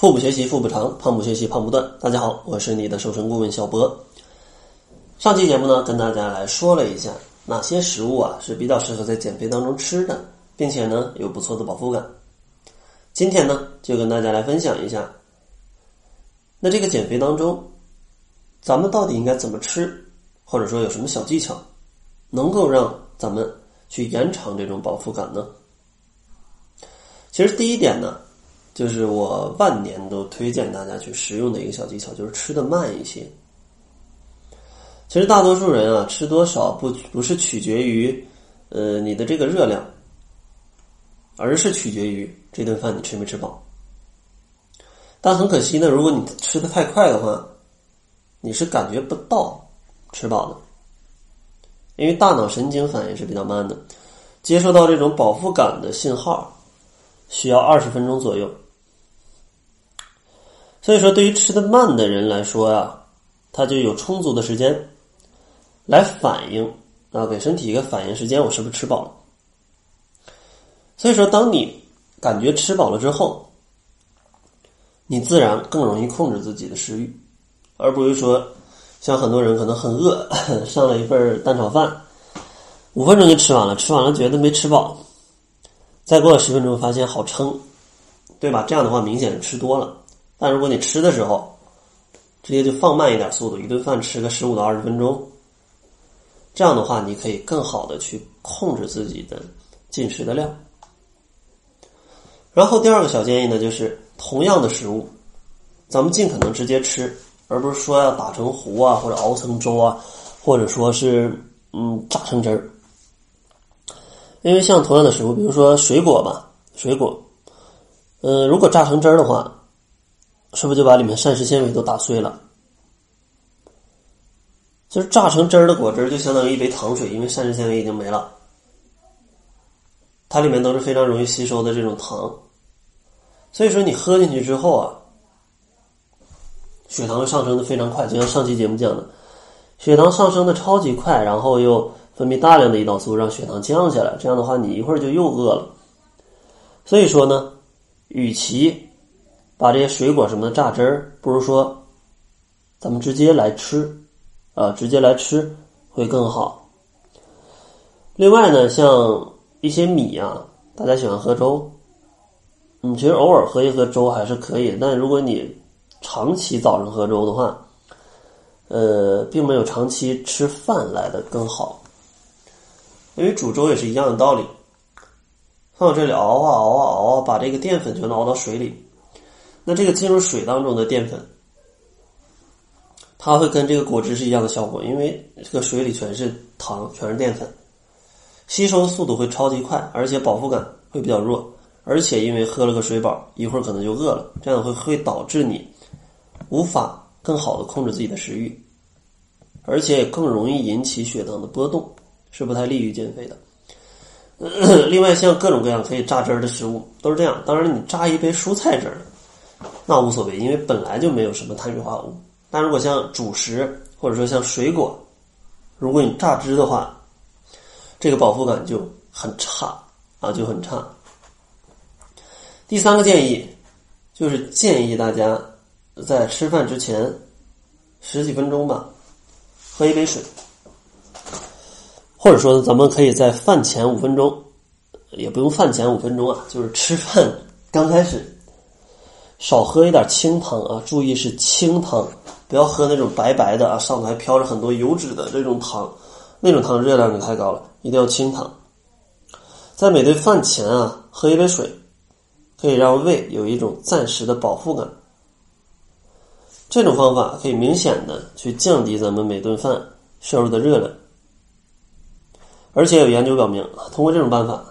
腹部学习腹部长，胖不学习胖不断。大家好，我是你的瘦身顾问小博。上期节目呢，跟大家来说了一下哪些食物啊是比较适合在减肥当中吃的，并且呢有不错的饱腹感。今天呢，就跟大家来分享一下，那这个减肥当中，咱们到底应该怎么吃，或者说有什么小技巧，能够让咱们去延长这种饱腹感呢？其实第一点呢。就是我万年都推荐大家去使用的一个小技巧，就是吃的慢一些。其实大多数人啊，吃多少不不是取决于呃你的这个热量，而是取决于这顿饭你吃没吃饱。但很可惜呢，如果你吃的太快的话，你是感觉不到吃饱的，因为大脑神经反应是比较慢的，接受到这种饱腹感的信号需要二十分钟左右。所以说，对于吃的慢的人来说呀，他就有充足的时间来反应啊，给身体一个反应时间，我是不是吃饱了？所以说，当你感觉吃饱了之后，你自然更容易控制自己的食欲，而不是说像很多人可能很饿，上了一份蛋炒饭，五分钟就吃完了，吃完了觉得没吃饱，再过了十分钟发现好撑，对吧？这样的话明显吃多了。但如果你吃的时候，直接就放慢一点速度，一顿饭吃个十五到二十分钟，这样的话，你可以更好的去控制自己的进食的量。然后第二个小建议呢，就是同样的食物，咱们尽可能直接吃，而不是说要打成糊啊，或者熬成粥啊，或者说是嗯榨成汁儿。因为像同样的食物，比如说水果吧，水果，嗯，如果榨成汁儿的话。是不是就把里面膳食纤维都打碎了？就是榨成汁儿的果汁就相当于一杯糖水，因为膳食纤维已经没了，它里面都是非常容易吸收的这种糖，所以说你喝进去之后啊，血糖会上升的非常快，就像上期节目讲的，血糖上升的超级快，然后又分泌大量的胰岛素让血糖降下来，这样的话你一会儿就又饿了，所以说呢，与其。把这些水果什么的榨汁儿，不如说，咱们直接来吃，啊，直接来吃会更好。另外呢，像一些米啊，大家喜欢喝粥，嗯，其实偶尔喝一喝粥还是可以。但如果你长期早上喝粥的话，呃，并没有长期吃饭来的更好，因为煮粥也是一样的道理，放这里熬啊熬啊熬啊，把这个淀粉全熬到水里。那这个进入水当中的淀粉，它会跟这个果汁是一样的效果，因为这个水里全是糖，全是淀粉，吸收速度会超级快，而且饱腹感会比较弱，而且因为喝了个水饱，一会儿可能就饿了，这样会会导致你无法更好的控制自己的食欲，而且也更容易引起血糖的波动，是不太利于减肥的。另外，像各种各样可以榨汁儿的食物都是这样，当然你榨一杯蔬菜汁儿。那无所谓，因为本来就没有什么碳水化合物。但如果像主食或者说像水果，如果你榨汁的话，这个饱腹感就很差啊，就很差。第三个建议就是建议大家在吃饭之前十几分钟吧，喝一杯水，或者说咱们可以在饭前五分钟，也不用饭前五分钟啊，就是吃饭刚开始。少喝一点清汤啊，注意是清汤，不要喝那种白白的啊，上头还飘着很多油脂的这种汤，那种汤热量就太高了，一定要清汤。在每顿饭前啊，喝一杯水，可以让胃有一种暂时的饱腹感。这种方法可以明显的去降低咱们每顿饭摄入的热量，而且有研究表明，通过这种办法，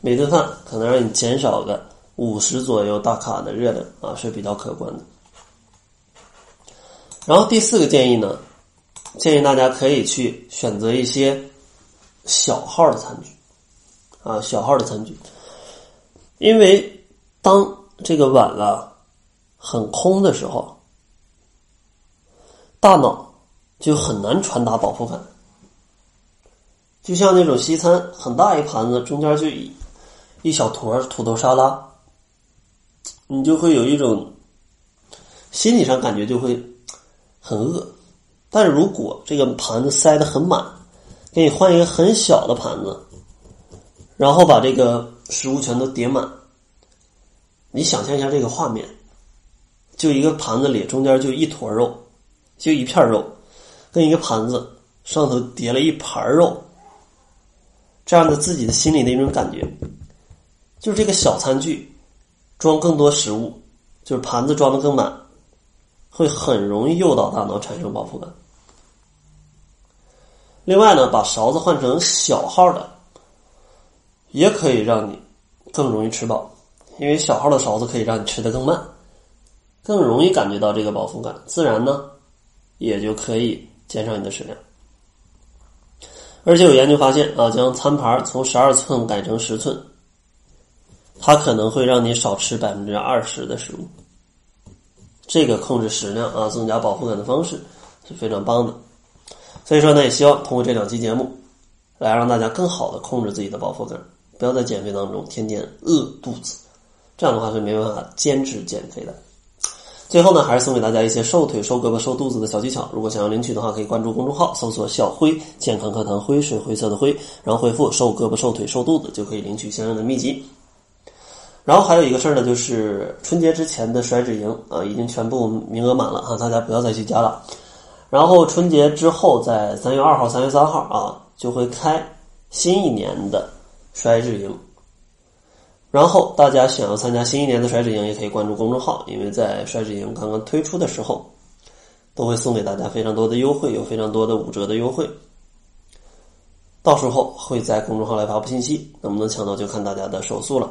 每顿饭可能让你减少个。五十左右大卡的热量啊是比较可观的。然后第四个建议呢，建议大家可以去选择一些小号的餐具啊，小号的餐具，因为当这个碗啊很空的时候，大脑就很难传达饱腹感。就像那种西餐，很大一盘子，中间就一一小坨土豆沙拉。你就会有一种心理上感觉就会很饿。但如果这个盘子塞得很满，给你换一个很小的盘子，然后把这个食物全都叠满，你想象一下这个画面，就一个盘子里中间就一坨肉，就一片肉，跟一个盘子上头叠了一盘肉，这样的自己的心里的一种感觉，就是这个小餐具装更多食物，就是盘子装的更满。会很容易诱导大脑产生饱腹感。另外呢，把勺子换成小号的，也可以让你更容易吃饱，因为小号的勺子可以让你吃的更慢，更容易感觉到这个饱腹感，自然呢也就可以减少你的食量。而且有研究发现啊，将餐盘从十二寸改成十寸，它可能会让你少吃百分之二十的食物。这个控制食量啊，增加饱腹感的方式是非常棒的。所以说呢，也希望通过这两期节目，来让大家更好的控制自己的饱腹感，不要在减肥当中天天饿肚子，这样的话是没办法坚持减肥的。最后呢，还是送给大家一些瘦腿、瘦胳膊、瘦肚子的小技巧。如果想要领取的话，可以关注公众号，搜索“小辉健康课堂”，灰是灰色的灰，然后回复“瘦胳膊、瘦腿、瘦肚子”就可以领取相应的秘籍。然后还有一个事儿呢，就是春节之前的甩脂营啊，已经全部名额满了啊，大家不要再去加了。然后春节之后，在三月二号、三月三号啊，就会开新一年的甩脂营。然后大家想要参加新一年的甩脂营，也可以关注公众号，因为在甩脂营刚刚推出的时候，都会送给大家非常多的优惠，有非常多的五折的优惠。到时候会在公众号来发布信息，能不能抢到就看大家的手速了。